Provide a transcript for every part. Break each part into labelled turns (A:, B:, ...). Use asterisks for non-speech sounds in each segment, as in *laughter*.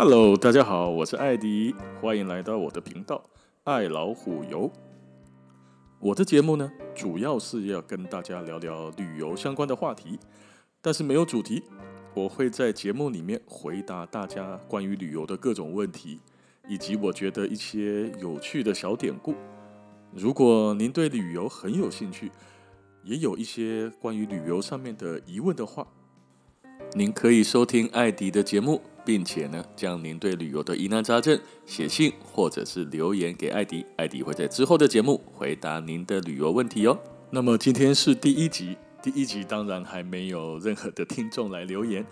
A: Hello，大家好，我是艾迪，欢迎来到我的频道爱老虎游。我的节目呢，主要是要跟大家聊聊旅游相关的话题，但是没有主题。我会在节目里面回答大家关于旅游的各种问题，以及我觉得一些有趣的小典故。如果您对旅游很有兴趣，也有一些关于旅游上面的疑问的话，您可以收听艾迪的节目，并且呢，将您对旅游的疑难杂症写信或者是留言给艾迪，艾迪会在之后的节目回答您的旅游问题哦。那么今天是第一集，第一集当然还没有任何的听众来留言，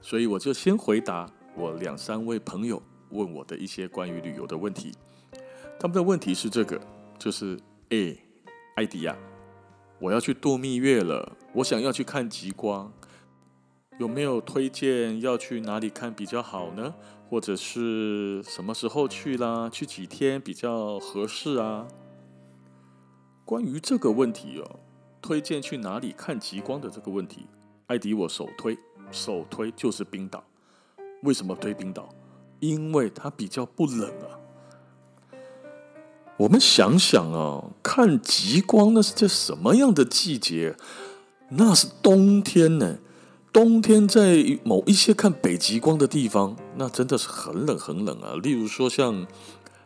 A: 所以我就先回答我两三位朋友问我的一些关于旅游的问题。他们的问题是这个，就是诶，艾迪呀。我要去度蜜月了，我想要去看极光，有没有推荐要去哪里看比较好呢？或者是什么时候去啦？去几天比较合适啊？关于这个问题哦，推荐去哪里看极光的这个问题，艾迪我首推，首推就是冰岛。为什么推冰岛？因为它比较不冷啊。我们想想啊，看极光那是在什么样的季节？那是冬天呢。冬天在某一些看北极光的地方，那真的是很冷很冷啊。例如说像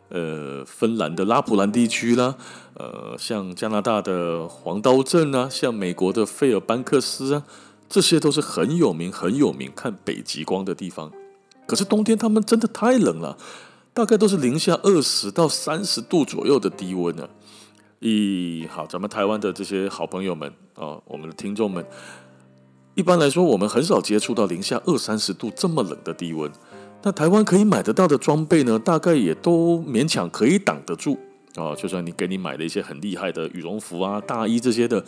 A: 呃芬兰的拉普兰地区啦，呃像加拿大的黄刀镇啊，像美国的费尔班克斯啊，这些都是很有名很有名看北极光的地方。可是冬天他们真的太冷了。大概都是零下二十到三十度左右的低温呢。咦，好，咱们台湾的这些好朋友们啊、我们的听众们，一般来说，我们很少接触到零下二三十度这么冷的低温。那台湾可以买得到的装备呢，大概也都勉强可以挡得住啊、就算你给你买了一些很厉害的羽绒服啊、大衣这些的，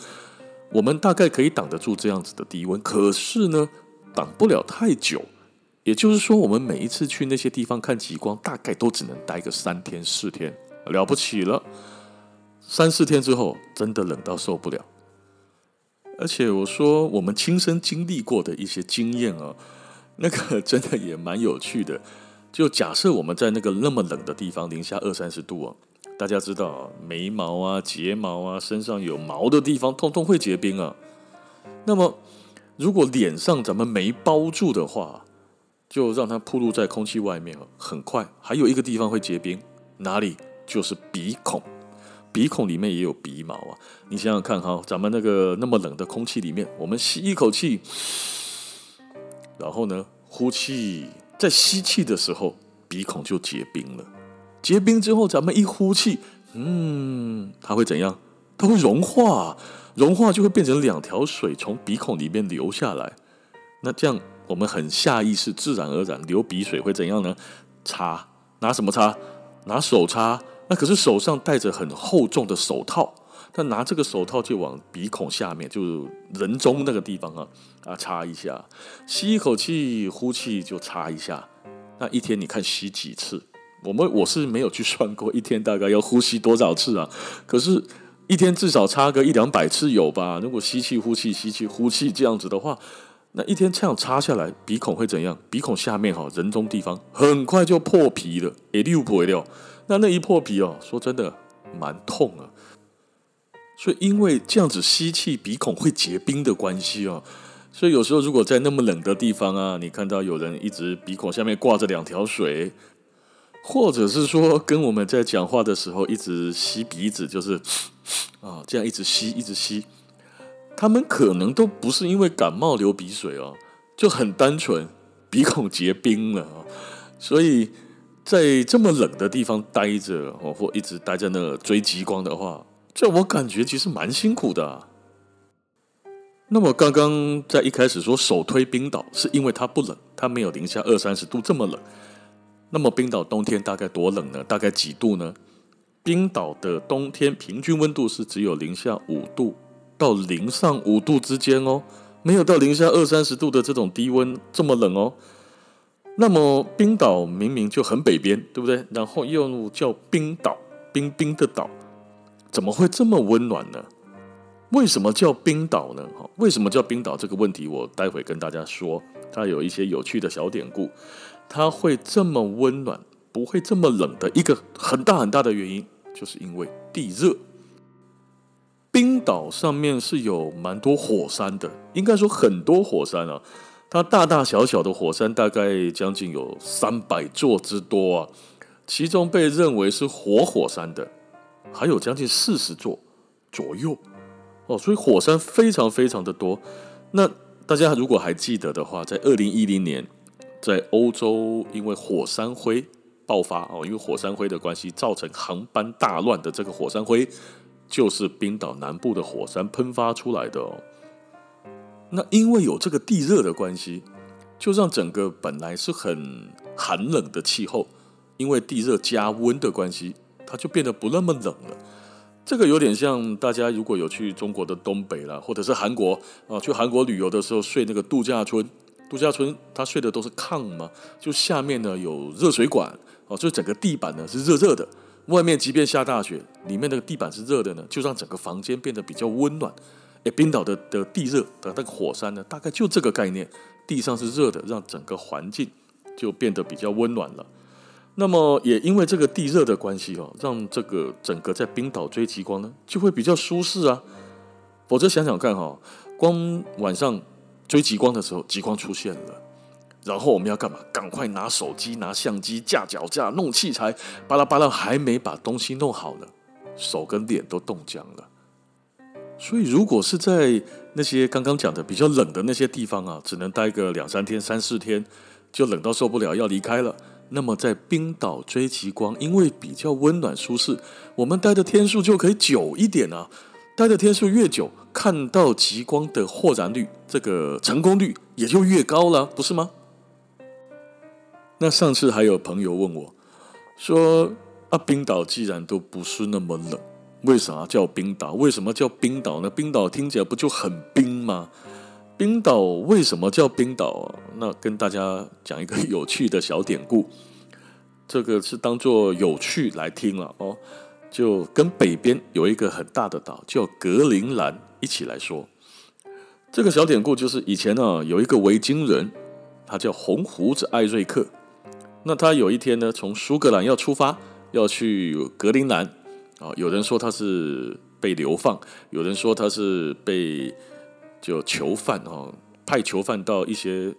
A: 我们大概可以挡得住这样子的低温。可是呢，挡不了太久。也就是说，我们每一次去那些地方看极光，大概都只能待个三天四天，了不起了。三四天之后，真的冷到受不了。而且我说，我们亲身经历过的一些经验哦，那个 *laughs* 真的也蛮有趣的。就假设我们在那个那么冷的地方，零下二三十度啊，大家知道啊，眉毛啊、睫毛啊、身上有毛的地方，通通会结冰啊。那么，如果脸上咱们没包住的话，就让它暴露在空气外面，很快还有一个地方会结冰，哪里？就是鼻孔，鼻孔里面也有鼻毛啊！你想想看哈，咱们那个那么冷的空气里面，我们吸一口气，然后呢，呼气，在吸气的时候，鼻孔就结冰了。结冰之后，咱们一呼气，嗯，它会怎样？它会融化，融化就会变成两条水从鼻孔里面流下来。那这样。我们很下意识、自然而然流鼻水会怎样呢？擦，拿什么擦？拿手擦。那可是手上戴着很厚重的手套，他拿这个手套就往鼻孔下面，就人中那个地方啊啊擦一下，吸一口气，呼气就擦一下。那一天你看吸几次？我们 *laughs* 我是没有去算过一天大概要呼吸多少次啊。可是，一天至少擦个一两百次有吧？如果吸气、呼气、吸气、呼气这样子的话。那一天这样擦下来，鼻孔会怎样？鼻孔下面哈，人中地方很快就破皮了，也溜不掉。那那一破皮哦，说真的蛮痛啊。所以因为这样子吸气，鼻孔会结冰的关系哦，所以有时候如果在那么冷的地方啊，你看到有人一直鼻孔下面挂着两条水，或者是说跟我们在讲话的时候一直吸鼻子，就是 *coughs* 啊这样一直吸一直吸。他们可能都不是因为感冒流鼻水哦，就很单纯鼻孔结冰了哦，所以在这么冷的地方待着哦，或一直待在那追极光的话，这我感觉其实蛮辛苦的。那么刚刚在一开始说首推冰岛，是因为它不冷，它没有零下二三十度这么冷。那么冰岛冬天大概多冷呢？大概几度呢？冰岛的冬天平均温度是只有零下五度。到零上五度之间哦，没有到零下二三十度的这种低温这么冷哦。那么冰岛明明就很北边，对不对？然后又叫冰岛，冰冰的岛，怎么会这么温暖呢？为什么叫冰岛呢？哈，为什么叫冰岛？这个问题我待会跟大家说。它有一些有趣的小典故。它会这么温暖，不会这么冷的一个很大很大的原因，就是因为地热。冰岛上面是有蛮多火山的，应该说很多火山啊。它大大小小的火山大概将近有三百座之多啊，其中被认为是活火山的还有将近四十座左右哦，所以火山非常非常的多。那大家如果还记得的话，在二零一零年，在欧洲因为火山灰爆发哦，因为火山灰的关系造成航班大乱的这个火山灰，就是冰岛南部的火山喷发出来的哦。那因为有这个地热的关系，就让整个本来是很寒冷的气候，因为地热加温的关系，它就变得不那么冷了。这个有点像大家如果有去中国的东北啦，或者是韩国啊，去韩国旅游的时候睡那个度假村，度假村它睡的都是炕嘛，就下面呢有热水管哦，就整个地板呢是热热的，外面即便下大雪，里面那个地板是热的呢，就让整个房间变得比较温暖。诶，冰岛的的地热的那个火山呢，大概就这个概念，地上是热的，让整个环境就变得比较温暖了。那么也因为这个地热的关系哦，让这个整个在冰岛追极光呢，就会比较舒适啊。否则想想看哈，光晚上追极光的时候，极光出现了，然后我们要干嘛？赶快拿手机、拿相机、架脚架、弄器材，巴拉巴拉，还没把东西弄好呢，手跟脸都冻僵了。所以，如果是在那些刚刚讲的比较冷的那些地方啊，只能待个两三天、三四天，就冷到受不了要离开了。那么，在冰岛追极光，因为比较温暖舒适，我们待的天数就可以久一点啊。待的天数越久，看到极光的豁然率，这个成功率也就越高了，不是吗？那上次还有朋友问我，说啊，冰岛既然都不是那么冷。为啥叫冰岛？为什么叫冰岛呢？冰岛听起来不就很冰吗？冰岛为什么叫冰岛？那跟大家讲一个有趣的小典故，这个是当做有趣来听了哦。就跟北边有一个很大的岛叫格陵兰一起来说。这个小典故就是以前呢有一个维京人，他叫红胡子艾瑞克。那他有一天呢从苏格兰要出发，要去格陵兰。啊，有人说他是被流放，有人说他是被就囚犯啊，派囚犯到一些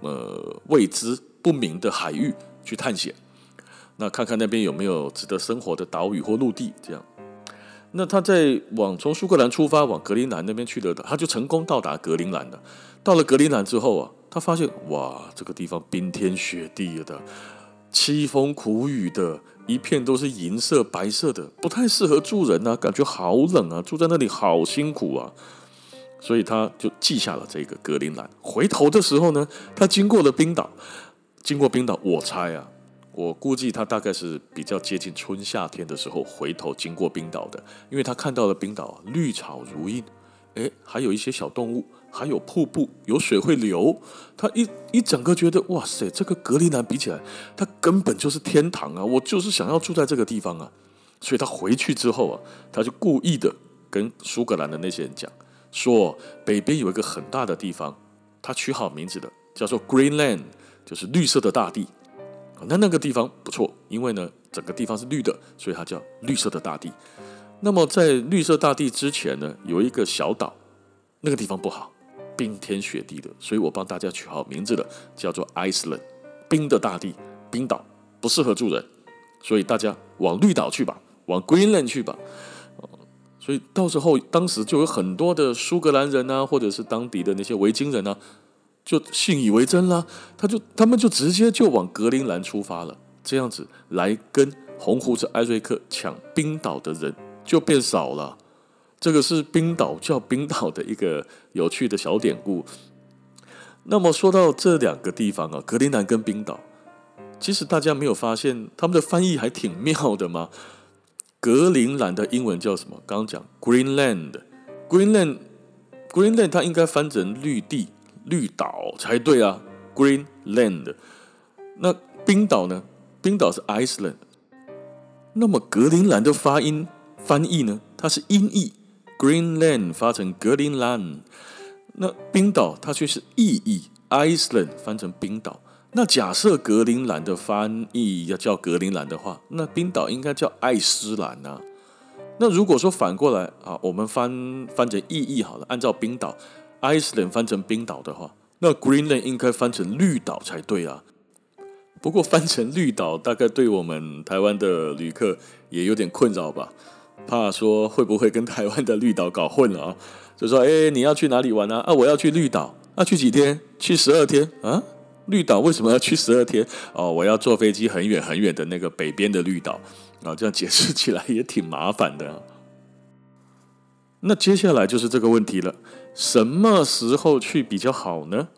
A: 呃未知不明的海域去探险，那看看那边有没有值得生活的岛屿或陆地这样。那他在往从苏格兰出发往格陵兰那边去的，他就成功到达格陵兰了。到了格陵兰之后啊，他发现哇，这个地方冰天雪地的，凄风苦雨的。一片都是银色、白色的，不太适合住人啊，感觉好冷啊，住在那里好辛苦啊，所以他就记下了这个格陵兰。回头的时候呢，他经过了冰岛，经过冰岛，我猜啊，我估计他大概是比较接近春夏天的时候回头经过冰岛的，因为他看到了冰岛绿草如茵，诶，还有一些小动物。还有瀑布，有水会流，他一一整个觉得哇塞，这个格陵兰比起来，它根本就是天堂啊！我就是想要住在这个地方啊！所以他回去之后啊，他就故意的跟苏格兰的那些人讲，说北边有一个很大的地方，他取好名字的叫做 Greenland，就是绿色的大地。那那个地方不错，因为呢整个地方是绿的，所以它叫绿色的大地。那么在绿色大地之前呢，有一个小岛，那个地方不好。冰天雪地的，所以我帮大家取好名字了，叫做 Iceland，冰的大地，冰岛不适合住人，所以大家往绿岛去吧，往 Greenland 去吧。所以到时候当时就有很多的苏格兰人啊，或者是当地的那些维京人啊，就信以为真啦，他就他们就直接就往格陵兰出发了，这样子来跟红胡子艾瑞克抢冰岛的人就变少了。这个是冰岛叫冰岛的一个有趣的小典故。那么说到这两个地方啊，格陵兰跟冰岛，其实大家没有发现他们的翻译还挺妙的吗？格陵兰的英文叫什么？刚刚讲 Greenland，Greenland，Greenland，它应该翻成绿地、绿岛才对啊，Greenland。那冰岛呢？冰岛是 Iceland。那么格陵兰的发音翻译呢？它是音译。Greenland 发成格陵兰，那冰岛它却是意译 Iceland 翻成冰岛。那假设格陵兰的翻译要叫格陵兰的话，那冰岛应该叫爱斯兰啊。那如果说反过来啊，我们翻翻成意译好了，按照冰岛 Iceland 翻成冰岛的话，那 Greenland 应该翻成绿岛才对啊。不过翻成绿岛，大概对我们台湾的旅客也有点困扰吧，怕说会不会跟台湾的绿岛搞混了啊？*laughs* 就说哎，你要去哪里玩啊？啊，我要去绿岛，啊，去几天？去十二天啊？绿岛为什么要去十二天？哦，我要坐飞机很远很远的那个北边的绿岛啊，这样解释起来也挺麻烦的。那接下来就是这个问题了，什么时候去比较好呢？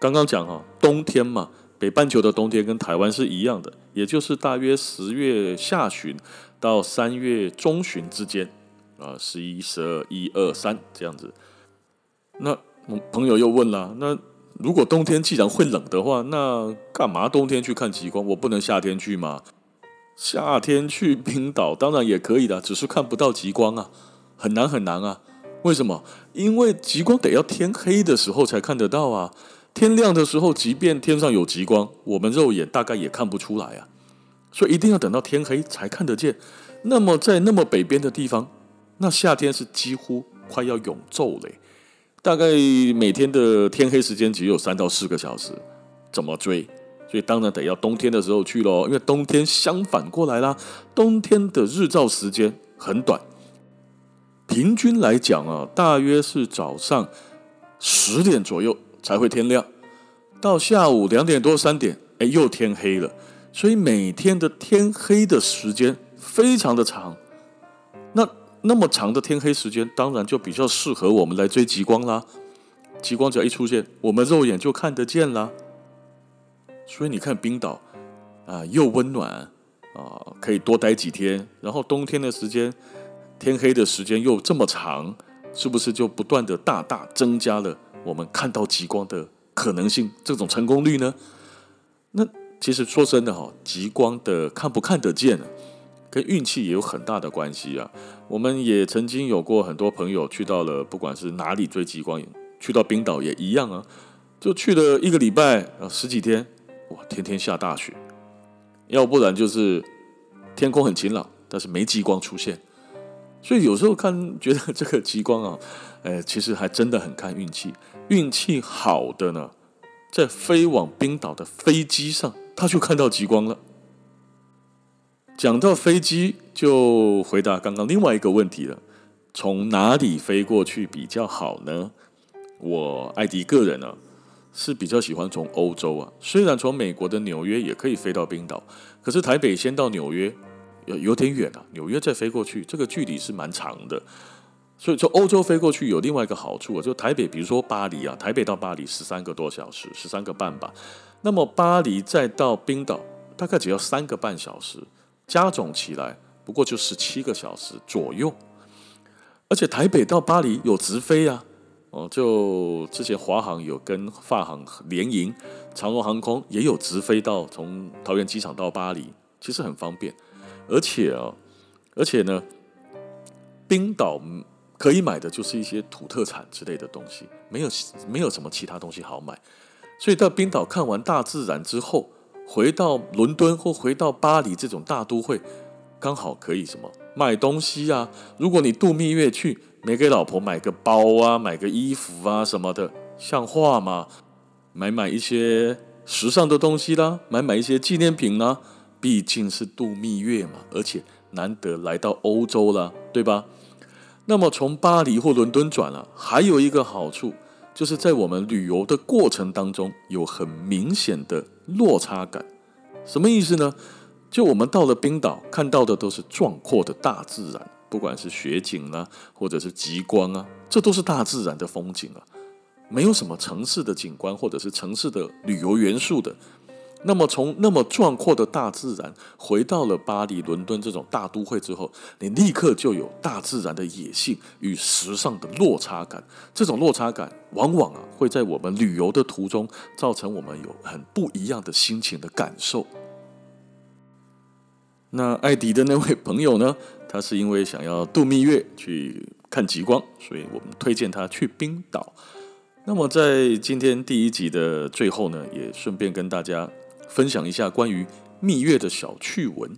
A: 刚刚讲哈，冬天嘛，北半球的冬天跟台湾是一样的，也就是大约十月下旬到三月中旬之间啊，十一、十二、一二三这样子。那朋友又问了，那？如果冬天既然会冷的话，那干嘛冬天去看极光？我不能夏天去吗？夏天去冰岛当然也可以的，只是看不到极光啊，很难很难啊。为什么？因为极光得要天黑的时候才看得到啊。天亮的时候，即便天上有极光，我们肉眼大概也看不出来啊。所以一定要等到天黑才看得见。那么在那么北边的地方，那夏天是几乎快要永昼了。大概每天的天黑时间只有三到四个小时，怎么追？所以当然得要冬天的时候去喽，因为冬天相反过来啦，冬天的日照时间很短，平均来讲啊，大约是早上十点左右才会天亮，到下午两点多三点，哎，又天黑了，所以每天的天黑的时间非常的长，那。那么长的天黑时间，当然就比较适合我们来追极光啦。极光只要一出现，我们肉眼就看得见啦。所以你看冰岛啊，又温暖啊，可以多待几天。然后冬天的时间，天黑的时间又这么长，是不是就不断的大大增加了我们看到极光的可能性？这种成功率呢？那其实说真的哈，极光的看不看得见呢？跟运气也有很大的关系啊！我们也曾经有过很多朋友去到了，不管是哪里追极光，去到冰岛也一样啊，就去了一个礼拜啊，十几天，哇，天天下大雪，要不然就是天空很晴朗，但是没极光出现。所以有时候看觉得这个极光啊，哎，其实还真的很看运气。运气好的呢，在飞往冰岛的飞机上，他就看到极光了。讲到飞机，就回答刚刚另外一个问题了：从哪里飞过去比较好呢？我艾迪个人呢、啊、是比较喜欢从欧洲啊，虽然从美国的纽约也可以飞到冰岛，可是台北先到纽约有有点远啊，纽约再飞过去，这个距离是蛮长的。所以从欧洲飞过去有另外一个好处啊，就台北，比如说巴黎啊，台北到巴黎十三个多小时，十三个半吧。那么巴黎再到冰岛大概只要三个半小时。加总起来不过就十七个小时左右，而且台北到巴黎有直飞啊，哦，就之前华航有跟法航联营，长荣航空也有直飞到从桃园机场到巴黎，其实很方便，而且啊，而且呢，冰岛可以买的就是一些土特产之类的东西，没有没有什么其他东西好买，所以到冰岛看完大自然之后。回到伦敦或回到巴黎这种大都会，刚好可以什么买东西啊？如果你度蜜月去，没给老婆买个包啊，买个衣服啊什么的，像话吗？买买一些时尚的东西啦，买买一些纪念品啦，毕竟是度蜜月嘛，而且难得来到欧洲了，对吧？那么从巴黎或伦敦转了，还有一个好处。就是在我们旅游的过程当中，有很明显的落差感。什么意思呢？就我们到了冰岛，看到的都是壮阔的大自然，不管是雪景啊，或者是极光啊，这都是大自然的风景啊，没有什么城市的景观或者是城市的旅游元素的。那么，从那么壮阔的大自然回到了巴黎、伦敦这种大都会之后，你立刻就有大自然的野性与时尚的落差感。这种落差感往往啊会在我们旅游的途中造成我们有很不一样的心情的感受。那艾迪的那位朋友呢，他是因为想要度蜜月去看极光，所以我们推荐他去冰岛。那么在今天第一集的最后呢，也顺便跟大家分享一下关于蜜月的小趣闻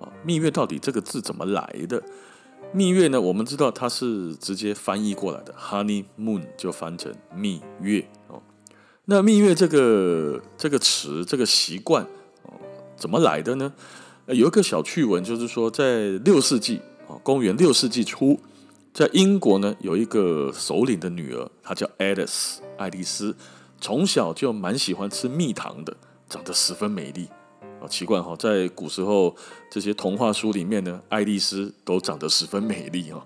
A: 啊。蜜月到底这个字怎么来的？蜜月呢，我们知道它是直接翻译过来的，honeymoon 就翻成蜜月哦。那蜜月这个这个词这个习惯哦，怎么来的呢？有一个小趣闻，就是说在六世纪啊，公元六世纪初。在英国呢，有一个首领的女儿，她叫爱丽丝，爱丽丝从小就蛮喜欢吃蜜糖的，长得十分美丽。啊，奇怪哈，在古时候这些童话书里面呢，爱丽丝都长得十分美丽啊。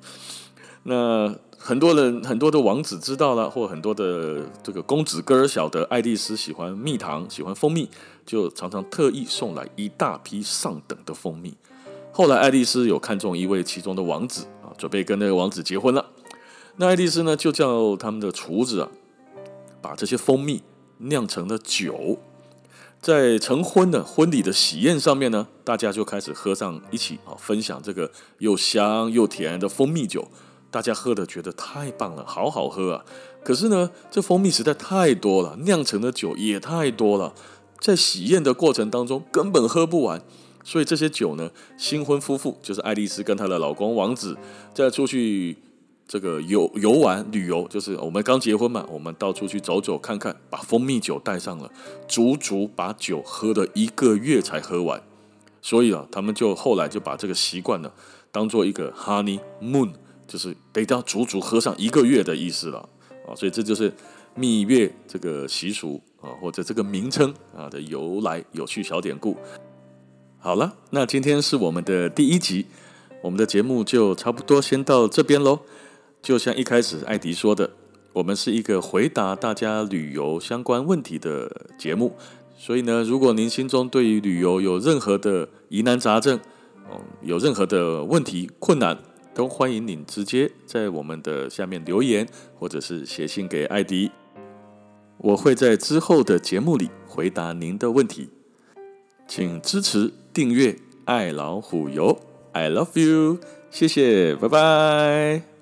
A: 那很多人很多的王子知道了，或很多的这个公子哥儿晓得爱丽丝喜欢蜜糖，喜欢蜂蜜，就常常特意送来一大批上等的蜂蜜。后来爱丽丝有看中一位其中的王子啊。准备跟那个王子结婚了，那爱丽丝呢就叫他们的厨子啊，把这些蜂蜜酿成了酒，在成婚的婚礼的喜宴上面呢，大家就开始喝上一起啊，分享这个又香又甜的蜂蜜酒，大家喝的觉得太棒了，好好喝啊！可是呢，这蜂蜜实在太多了，酿成的酒也太多了，在喜宴的过程当中根本喝不完。所以这些酒呢，新婚夫妇就是爱丽丝跟她的老公王子，在出去这个游游玩旅游，就是我们刚结婚嘛，我们到处去走走看看，把蜂蜜酒带上了，足足把酒喝了一个月才喝完。所以啊，他们就后来就把这个习惯呢，当做一个 honey moon，就是得到足足喝上一个月的意思了啊。所以这就是蜜月这个习俗啊，或者这个名称啊的由来，有趣小典故。好了，那今天是我们的第一集，我们的节目就差不多先到这边喽。就像一开始艾迪说的，我们是一个回答大家旅游相关问题的节目，所以呢，如果您心中对于旅游有任何的疑难杂症，哦，有任何的问题困难，都欢迎您直接在我们的下面留言，或者是写信给艾迪，我会在之后的节目里回答您的问题。请支持订阅爱老虎游，I love you，谢谢，拜拜。